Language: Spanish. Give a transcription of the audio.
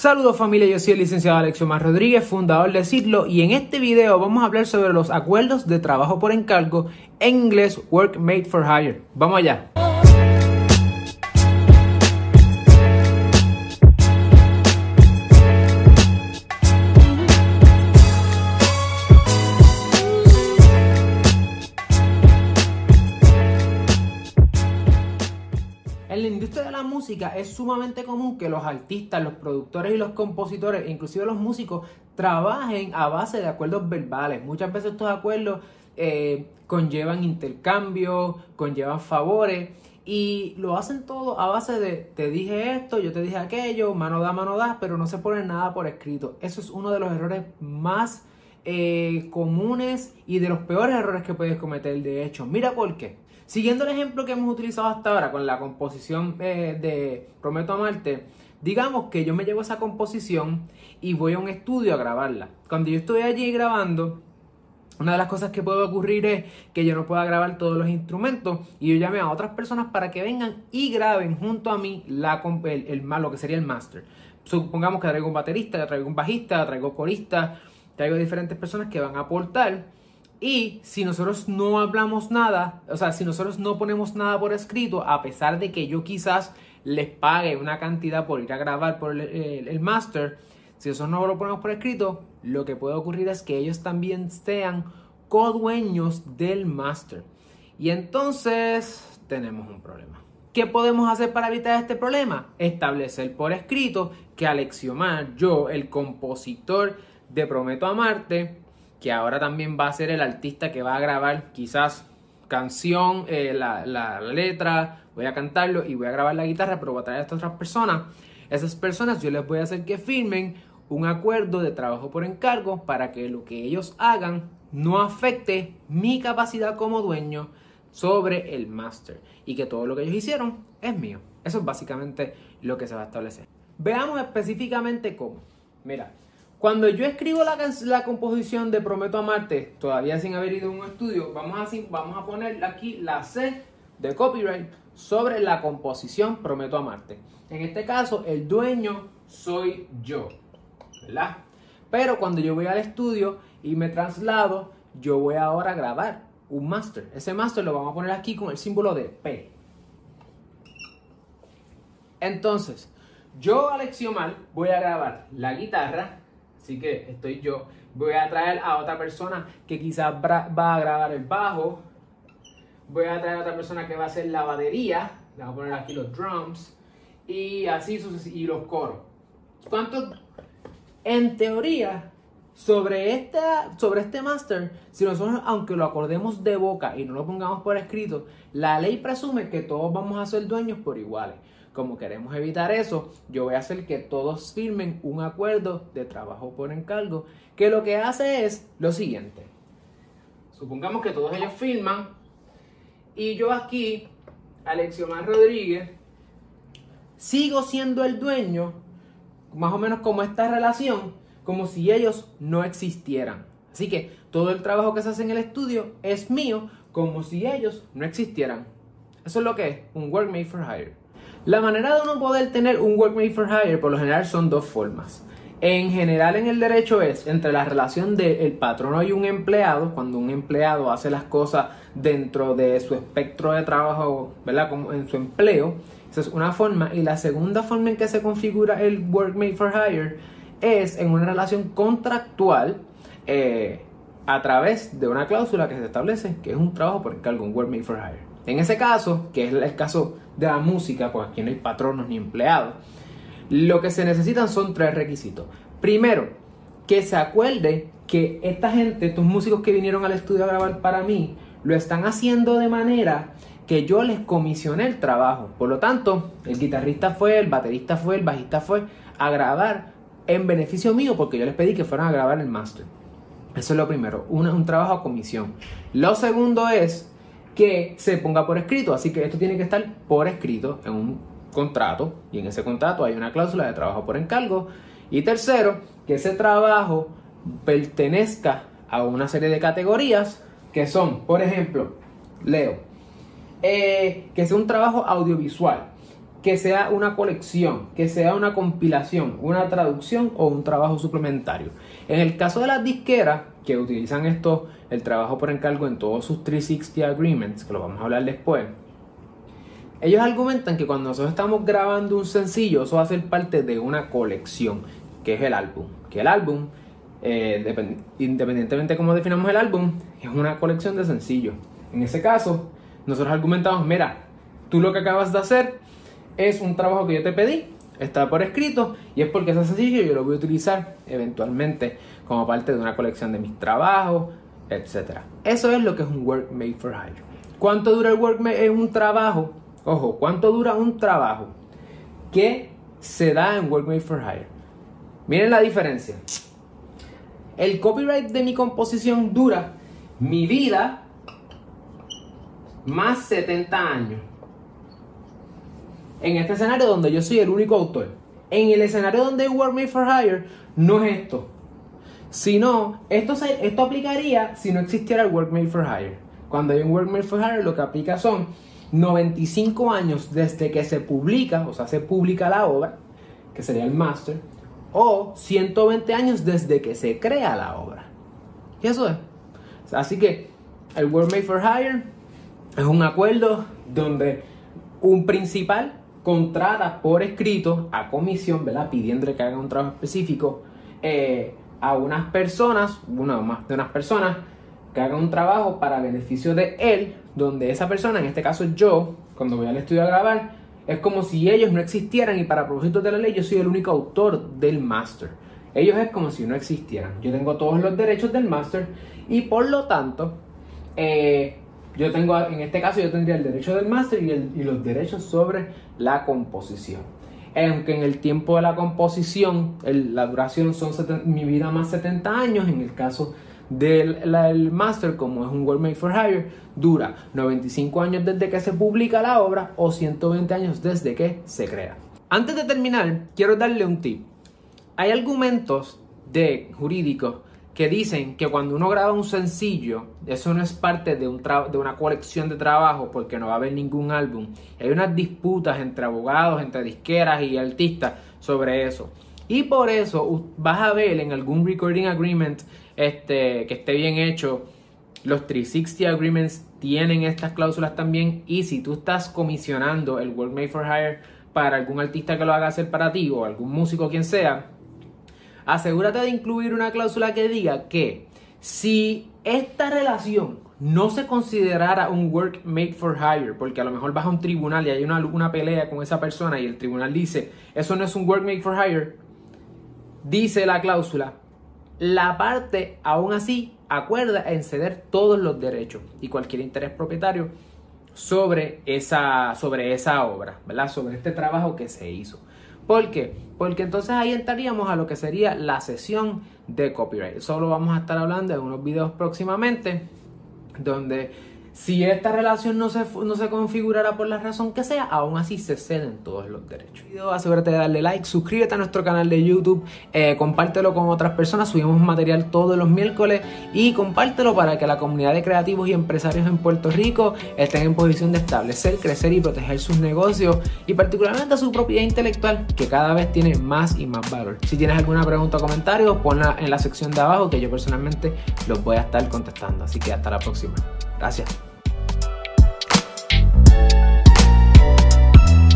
Saludos familia, yo soy el licenciado Alexio Mar Rodríguez, fundador de Citlo y en este video vamos a hablar sobre los acuerdos de trabajo por encargo en inglés Work Made for Hire. Vamos allá. Es sumamente común que los artistas, los productores y los compositores, inclusive los músicos, trabajen a base de acuerdos verbales. Muchas veces estos acuerdos eh, conllevan intercambios, conllevan favores y lo hacen todo a base de te dije esto, yo te dije aquello, mano da, mano da, pero no se pone nada por escrito. Eso es uno de los errores más eh, comunes y de los peores errores que puedes cometer. De hecho, mira por qué. Siguiendo el ejemplo que hemos utilizado hasta ahora con la composición eh, de Prometo Amarte, digamos que yo me llevo esa composición y voy a un estudio a grabarla. Cuando yo estoy allí grabando, una de las cosas que puede ocurrir es que yo no pueda grabar todos los instrumentos y yo llame a otras personas para que vengan y graben junto a mí la, el, lo que sería el master. Supongamos que traigo un baterista, traigo un bajista, traigo corista, traigo diferentes personas que van a aportar y si nosotros no hablamos nada, o sea, si nosotros no ponemos nada por escrito, a pesar de que yo quizás les pague una cantidad por ir a grabar por el, el, master, si eso no lo ponemos por escrito, lo que puede ocurrir es que ellos también sean codueños del master. Y entonces tenemos un problema. ¿Qué podemos hacer para evitar este problema? Establecer por escrito que Alexiomar, yo, el compositor de Prometo Amarte, que ahora también va a ser el artista que va a grabar quizás canción, eh, la, la, letra, voy a cantarlo y voy a grabar la guitarra, pero voy a traer a estas otras personas. Esas personas yo les voy a hacer que firmen un acuerdo de trabajo por encargo para que lo que ellos hagan no afecte mi capacidad como dueño sobre el máster y que todo lo que ellos hicieron es mío. Eso es básicamente lo que se va a establecer. Veamos específicamente cómo. Mira, cuando yo escribo la, composición de Prometo Amarte, todavía sin haber ido a un estudio, vamos a, vamos a poner aquí la C de copyright sobre la composición Prometo Amarte. En este caso, el dueño soy yo, ¿verdad? Pero cuando yo voy al estudio y me traslado, yo voy ahora a grabar un master. Ese master lo vamos a poner aquí con el símbolo de P. Entonces, yo, Alexiomar, voy a grabar la guitarra Así que estoy yo. Voy a traer a otra persona que quizás va a grabar el bajo. Voy a traer a otra persona que va a hacer la batería. Le voy a poner aquí los drums. Y así y los coros. ¿Cuántos? En teoría, sobre, sobre este máster, si nosotros, aunque lo acordemos de boca y no lo pongamos por escrito, la ley presume que todos vamos a ser dueños por iguales. Como queremos evitar eso, yo voy a hacer que todos firmen un acuerdo de trabajo por encargo, que lo que hace es lo siguiente. Supongamos que todos ellos firman y yo aquí, Alexiomar Rodríguez, sigo siendo el dueño, más o menos como esta relación, como si ellos no existieran. Así que todo el trabajo que se hace en el estudio es mío, como si ellos no existieran. Eso es lo que es un work made for hire. La manera de uno poder tener un work made for hire por lo general son dos formas. En general en el derecho es entre la relación del patrono y un empleado, cuando un empleado hace las cosas dentro de su espectro de trabajo, ¿verdad? Como en su empleo. Esa es una forma. Y la segunda forma en que se configura el work made for hire es en una relación contractual eh, a través de una cláusula que se establece que es un trabajo por encargo, un work made for hire. En ese caso, que es el caso de la música, pues aquí no hay patronos ni empleados, lo que se necesitan son tres requisitos. Primero, que se acuerde que esta gente, estos músicos que vinieron al estudio a grabar para mí, lo están haciendo de manera que yo les comisioné el trabajo. Por lo tanto, el guitarrista fue, el baterista fue, el bajista fue a grabar en beneficio mío porque yo les pedí que fueran a grabar el máster. Eso es lo primero, un, un trabajo a comisión. Lo segundo es que se ponga por escrito. Así que esto tiene que estar por escrito en un contrato y en ese contrato hay una cláusula de trabajo por encargo. Y tercero, que ese trabajo pertenezca a una serie de categorías que son, por ejemplo, leo, eh, que sea un trabajo audiovisual. Que sea una colección, que sea una compilación, una traducción o un trabajo suplementario. En el caso de las disqueras que utilizan esto, el trabajo por encargo en todos sus 360 agreements, que lo vamos a hablar después, ellos argumentan que cuando nosotros estamos grabando un sencillo, eso va a ser parte de una colección, que es el álbum. Que el álbum, eh, independientemente de cómo definamos el álbum, es una colección de sencillos. En ese caso, nosotros argumentamos, mira, tú lo que acabas de hacer es un trabajo que yo te pedí, está por escrito y es porque es sencillo y yo lo voy a utilizar eventualmente como parte de una colección de mis trabajos, etc. Eso es lo que es un work made for hire. ¿Cuánto dura el work made un trabajo? Ojo, ¿cuánto dura un trabajo que se da en work made for hire? Miren la diferencia. El copyright de mi composición dura mi vida más 70 años en este escenario donde yo soy el único autor. En el escenario donde Work Made for Hire, no es esto. Sino, esto, esto aplicaría si no existiera el Work Made for Hire. Cuando hay un Work Made for Hire, lo que aplica son 95 años desde que se publica, o sea, se publica la obra, que sería el master, o 120 años desde que se crea la obra. Y eso es. Así que el Work Made for Hire es un acuerdo donde un principal contrata por escrito a comisión, ¿verdad? Pidiéndole que haga un trabajo específico eh, a unas personas, una o más de unas personas, que hagan un trabajo para beneficio de él, donde esa persona, en este caso yo, cuando voy al estudio a grabar, es como si ellos no existieran y para propósitos de la ley yo soy el único autor del master. Ellos es como si no existieran. Yo tengo todos los derechos del master y por lo tanto, eh, yo tengo, en este caso, yo tendría el derecho del máster y, los derechos sobre la composición. Aunque en el tiempo de la composición, la duración son mi vida más 70 años, en el caso del máster, como es un World Made for Hire, dura 95 años desde que se publica la obra o 120 años desde que se crea. Antes de terminar, quiero darle un tip. Hay argumentos de jurídicos que dicen que cuando uno graba un sencillo, eso no es parte de, un de una colección de trabajo porque no va a haber ningún álbum. Hay unas disputas entre abogados, entre disqueras y artistas sobre eso. Y por eso vas a ver en algún recording agreement este, que esté bien hecho, los 360 agreements tienen estas cláusulas también. Y si tú estás comisionando el Work Made for Hire para algún artista que lo haga hacer para ti o algún músico, quien sea, asegúrate de incluir una cláusula que diga que si esta relación no se considerara un work made for hire, porque a lo mejor vas a un tribunal y hay una, una pelea con esa persona y el tribunal dice, eso no es un work made for hire, dice la cláusula, la parte aún así acuerda en ceder todos los derechos y cualquier interés propietario sobre esa, sobre esa obra, ¿verdad? Sobre este trabajo que se hizo. ¿Por qué? Porque entonces ahí entraríamos a lo que sería la sesión de copyright. Eso lo vamos a estar hablando en unos videos próximamente, donde si esta relación no se, no se configurara por la razón que sea, aún así se ceden todos los derechos. Asegúrate de darle like, suscríbete a nuestro canal de YouTube, eh, compártelo con otras personas, subimos material todos los miércoles y compártelo para que la comunidad de creativos y empresarios en Puerto Rico estén en posición de establecer, crecer y proteger sus negocios y particularmente su propiedad intelectual que cada vez tiene más y más valor. Si tienes alguna pregunta o comentario, ponla en la sección de abajo que yo personalmente los voy a estar contestando. Así que hasta la próxima. Gracias.